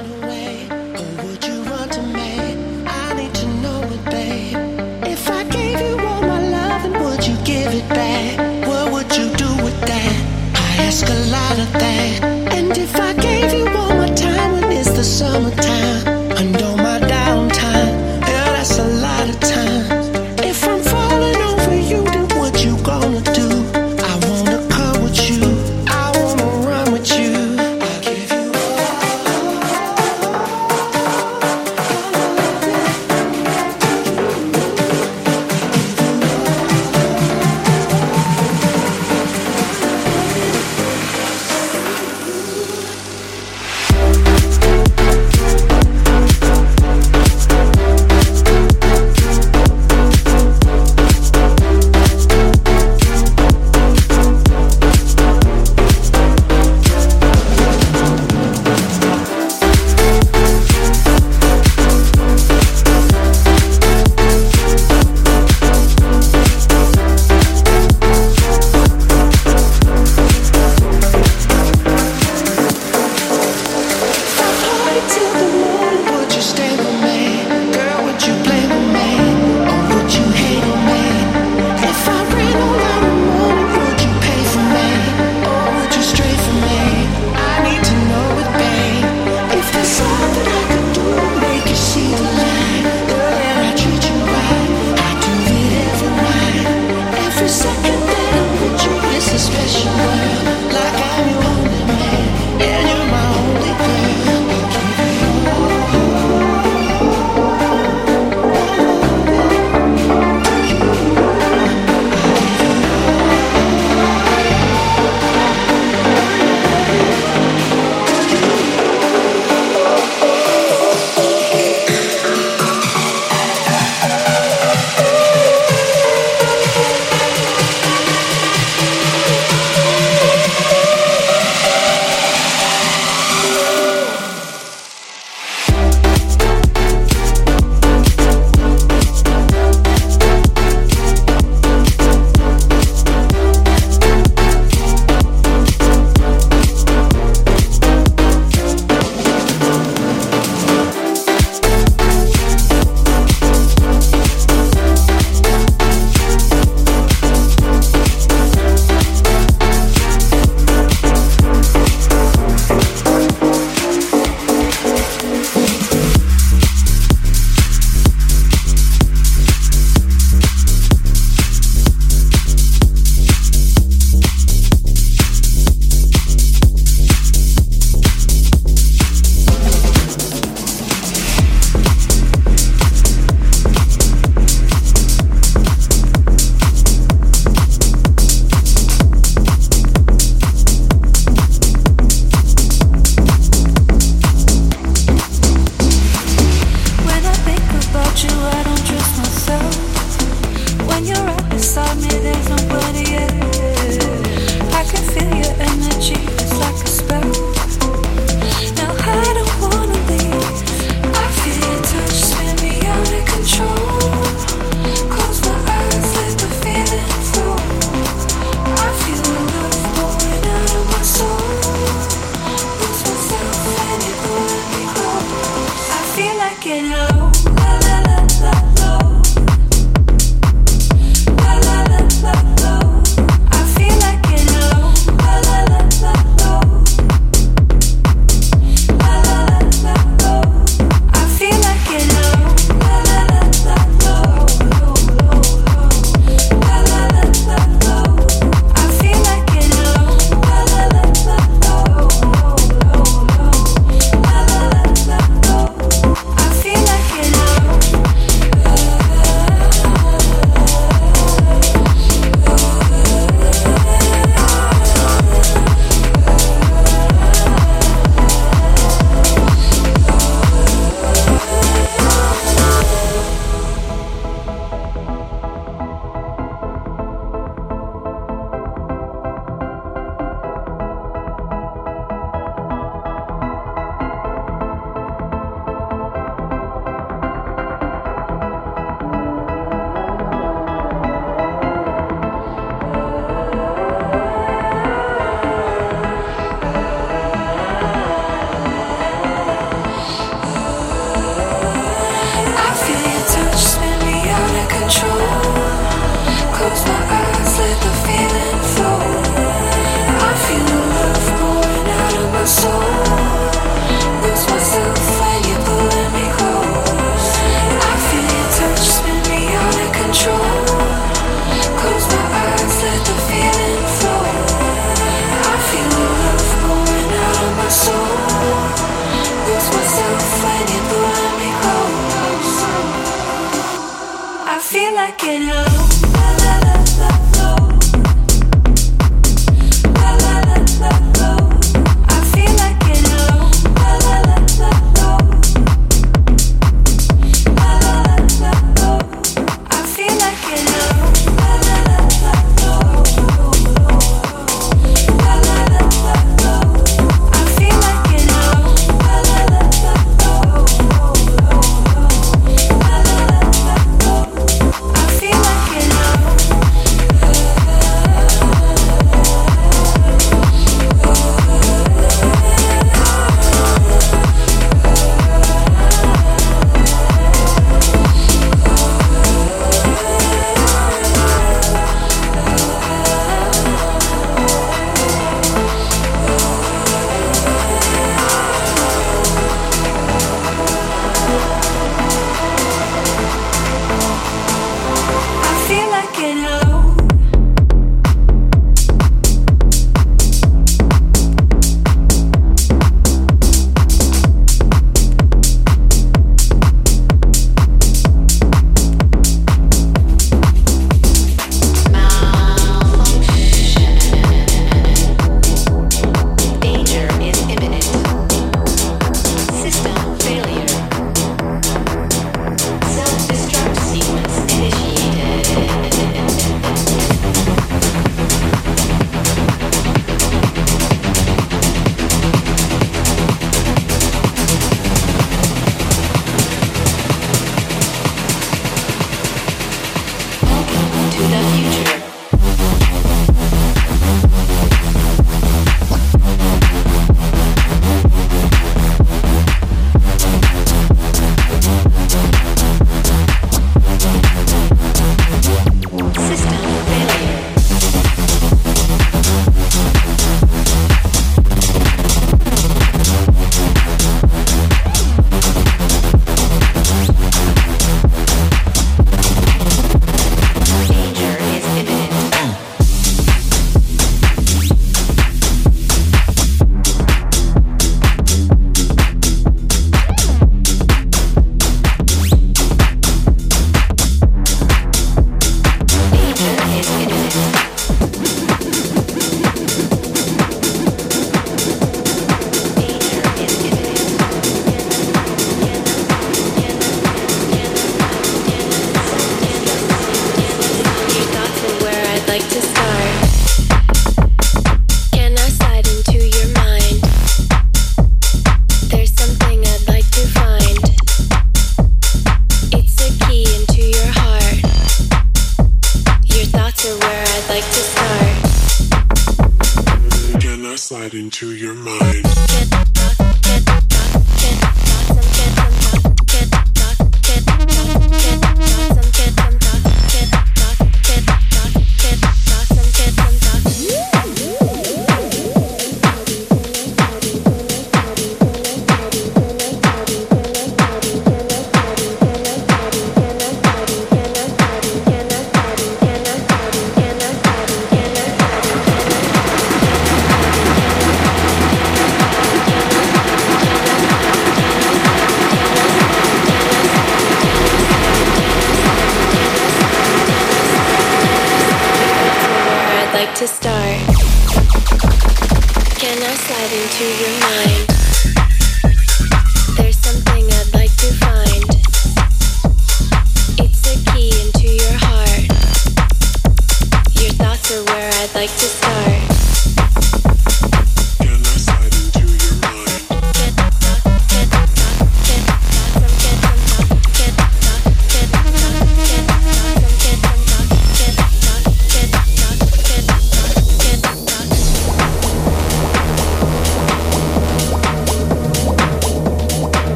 away.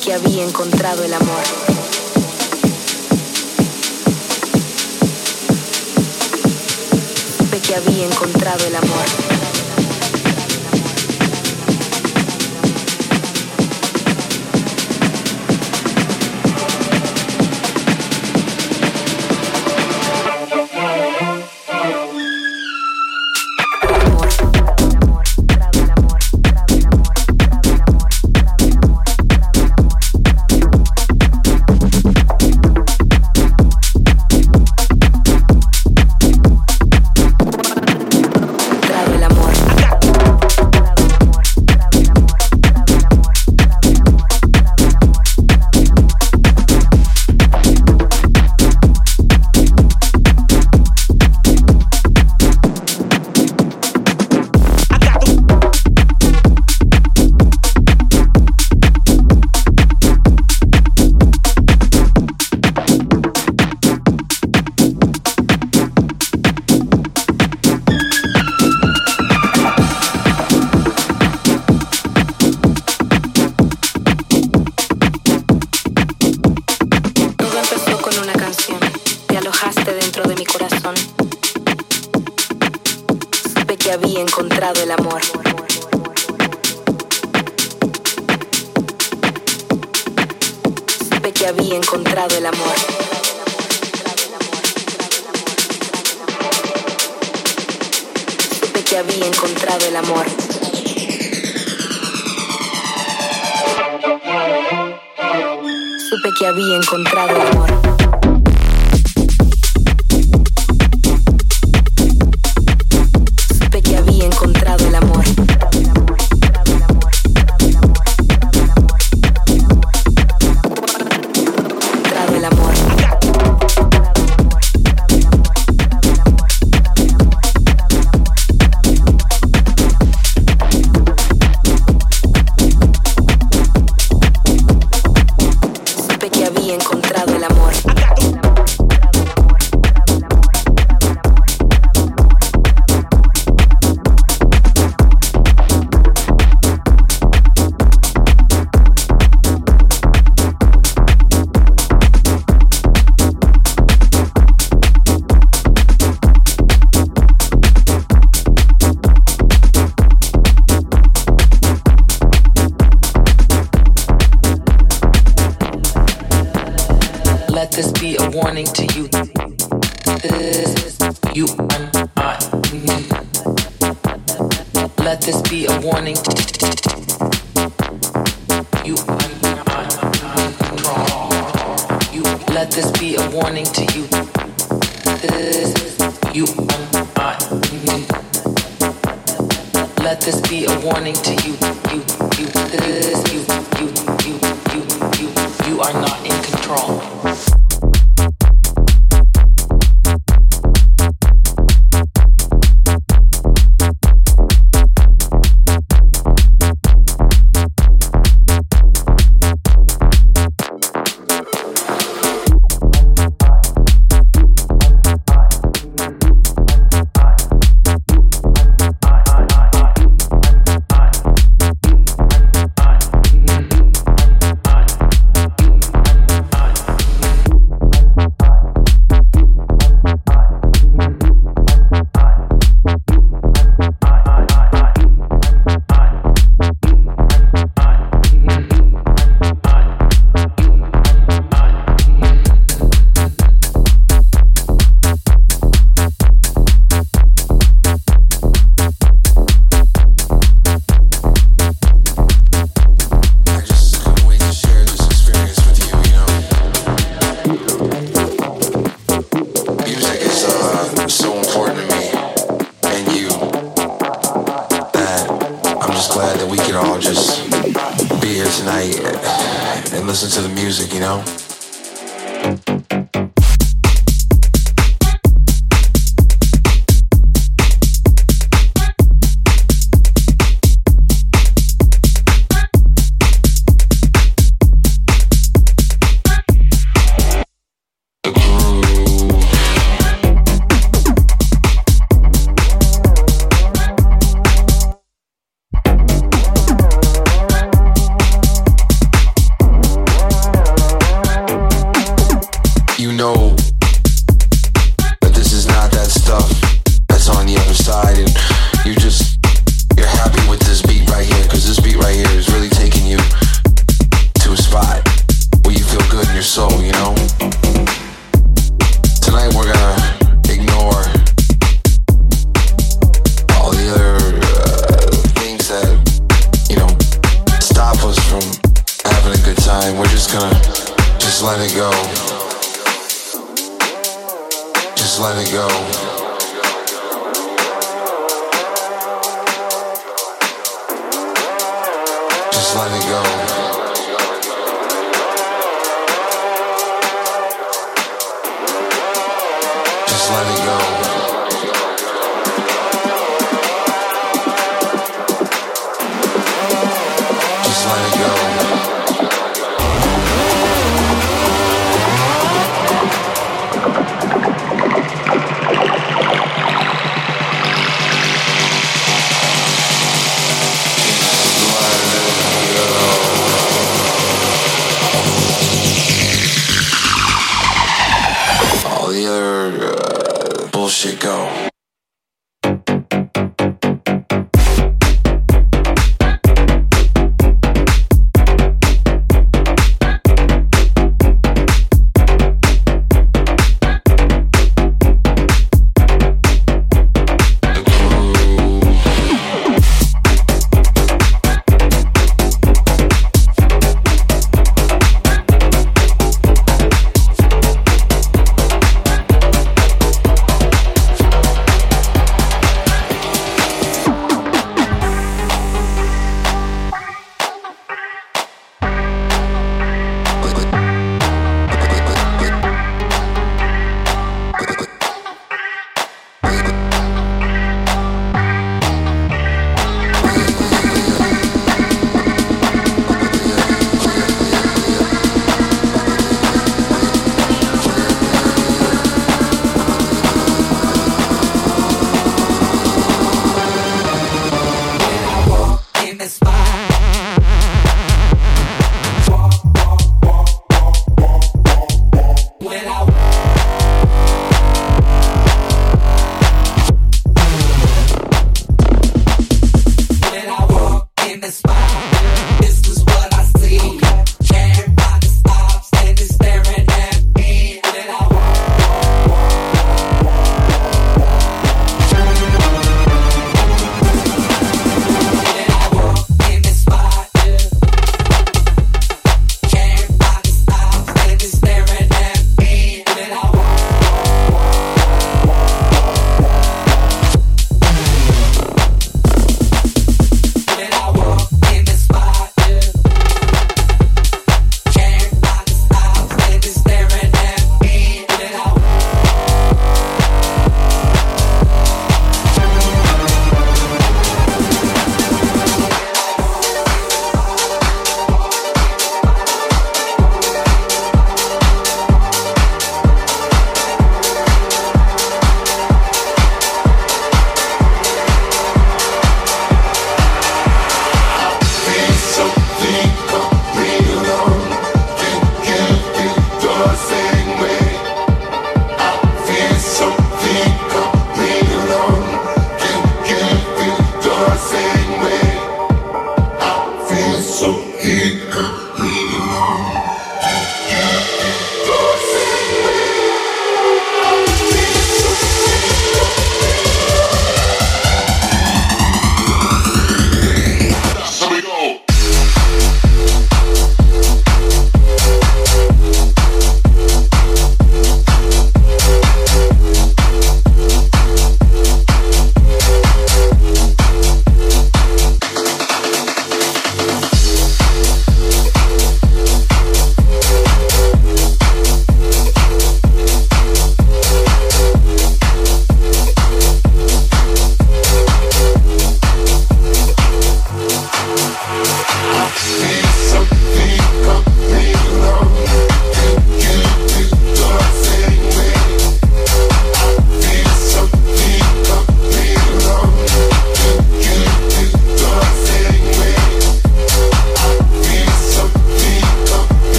Que había encontrado el amor. Supe que había encontrado el amor.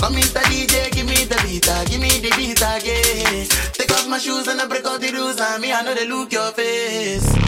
Side when you see the beat, give me the beat uh, again. Uh, Take off my shoes and I break all the rules, I me I know they look your music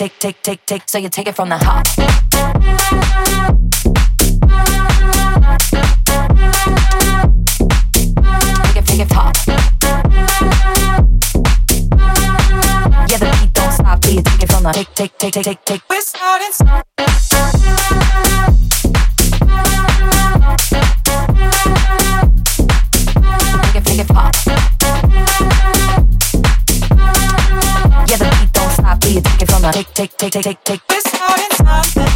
so you take it from the top. Take it, take it top. Yeah, the beat don't stop till you take it from the take, take, take, take, take, take. We're starting. Take, take, take, take, take, take. We're starting something,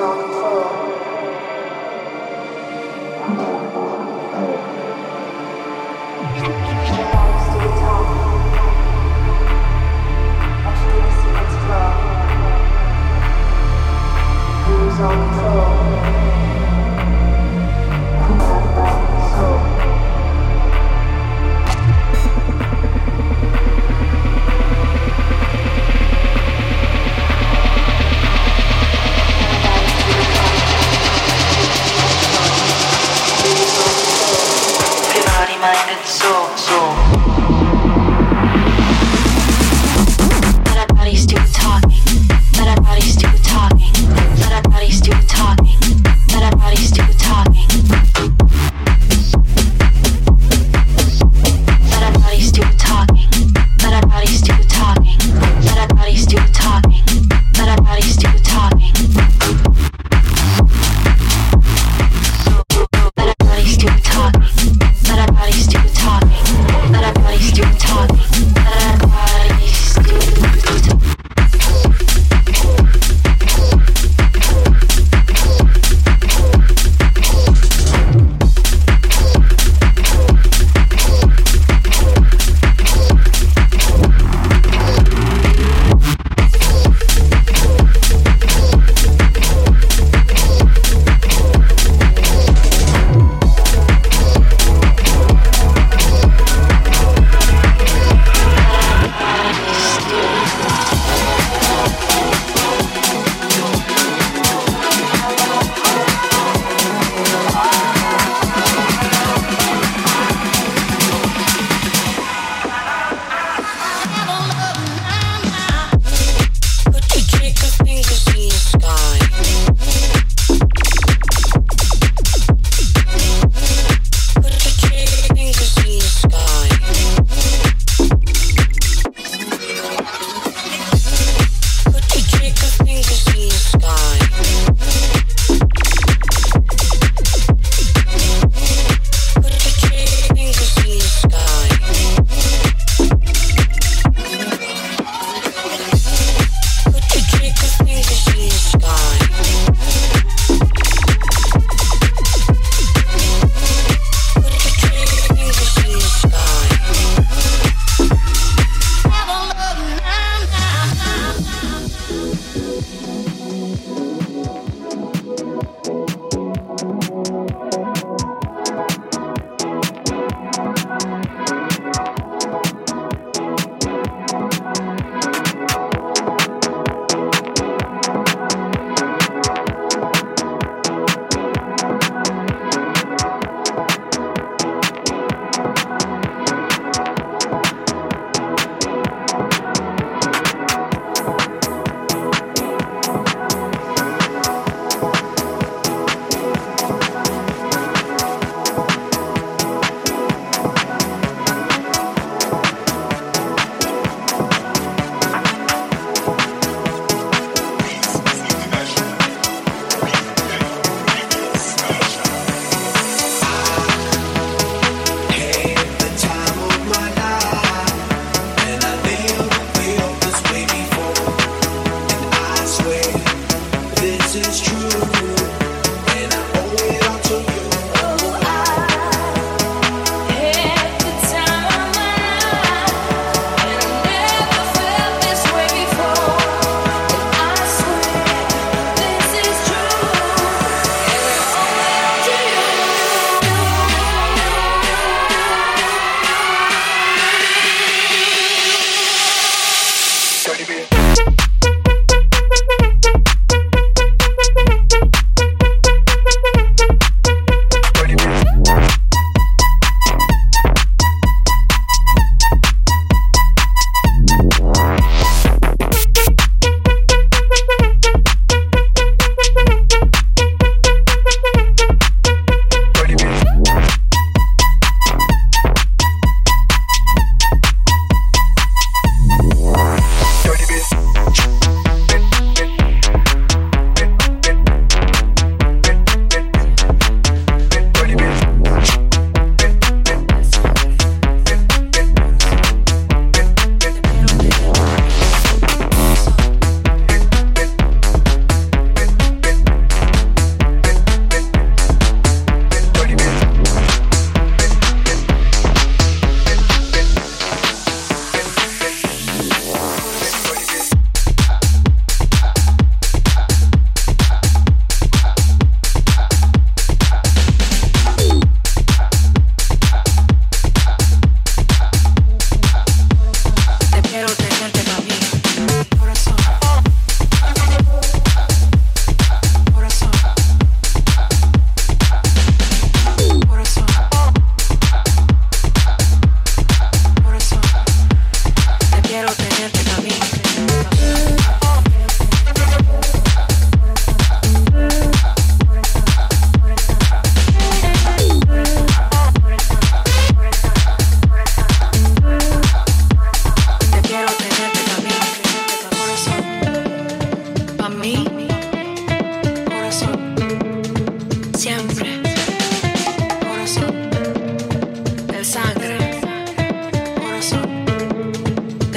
soul.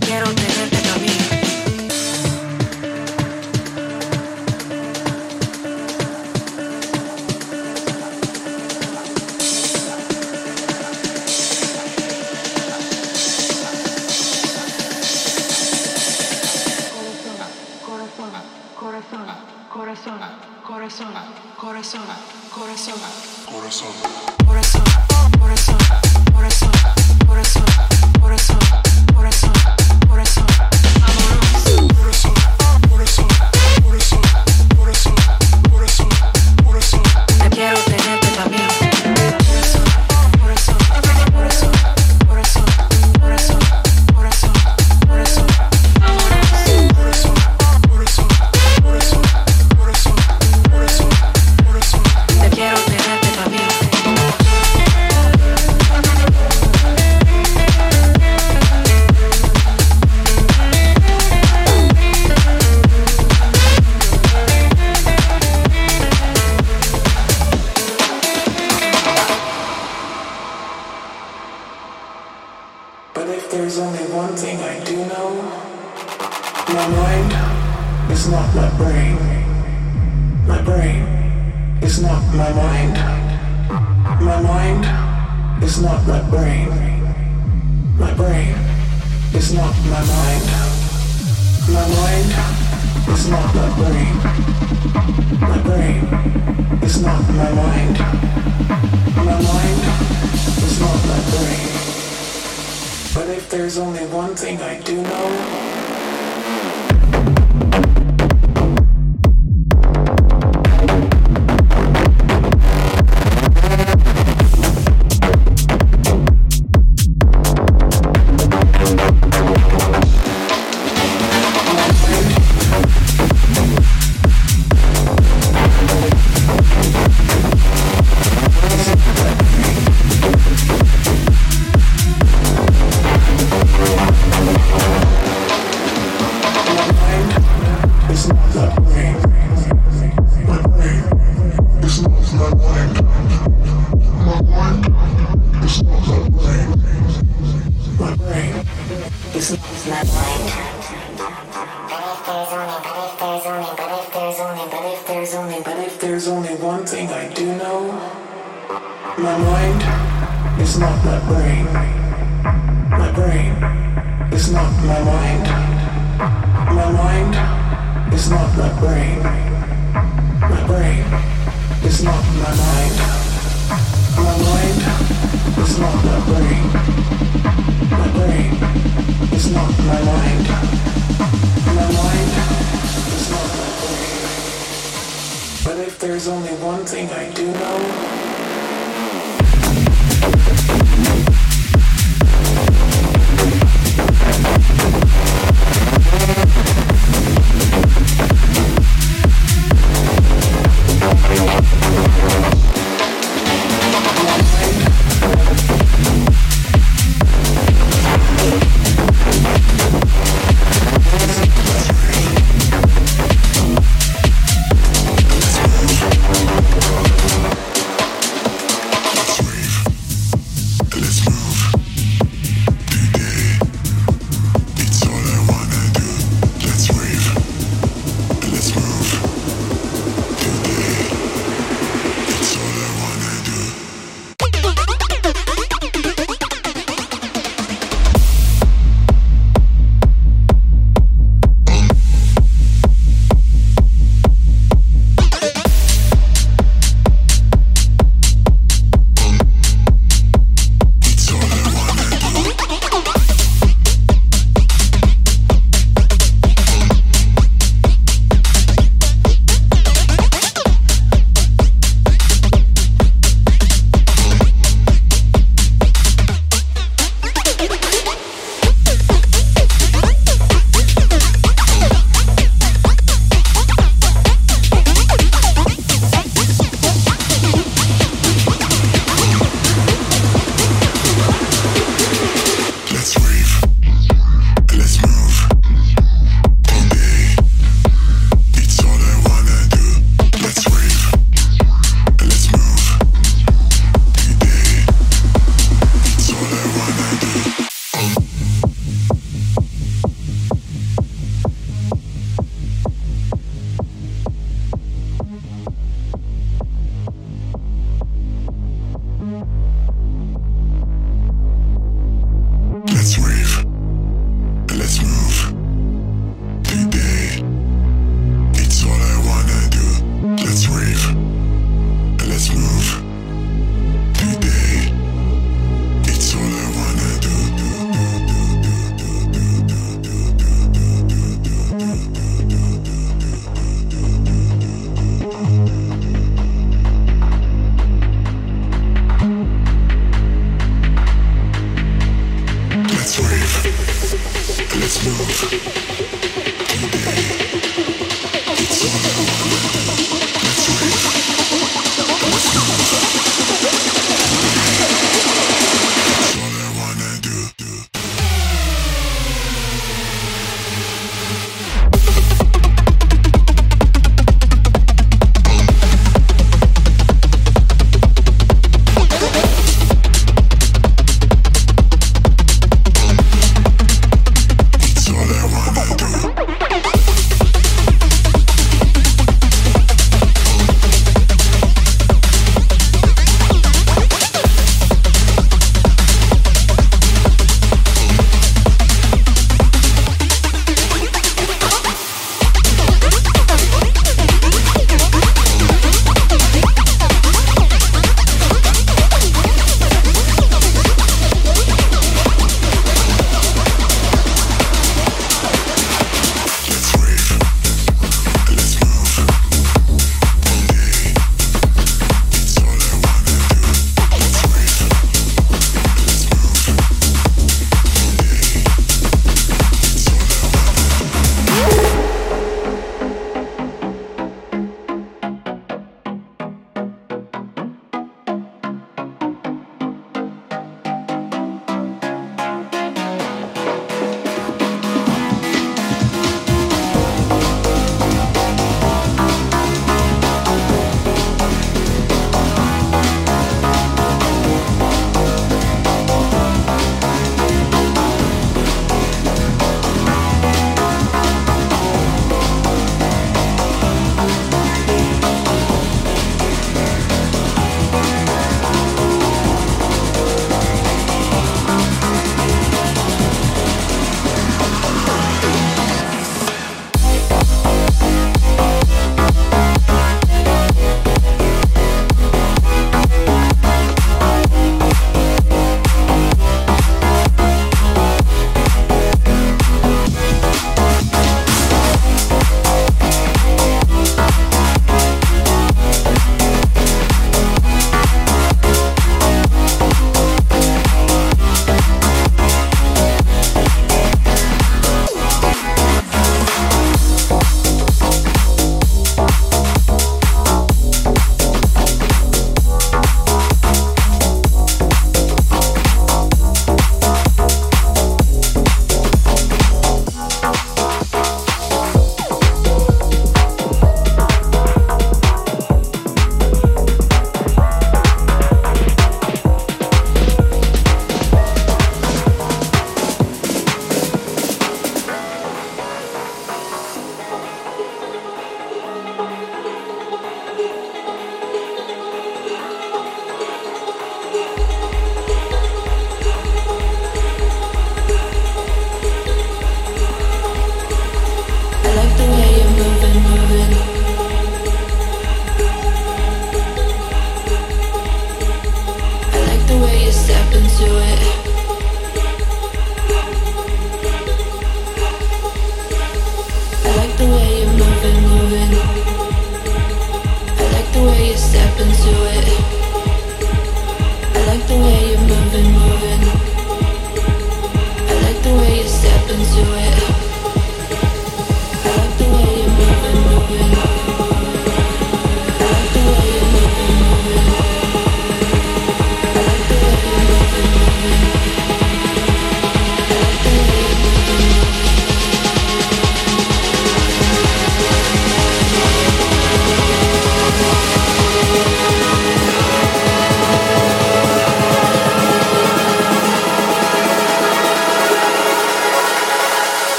quiero tener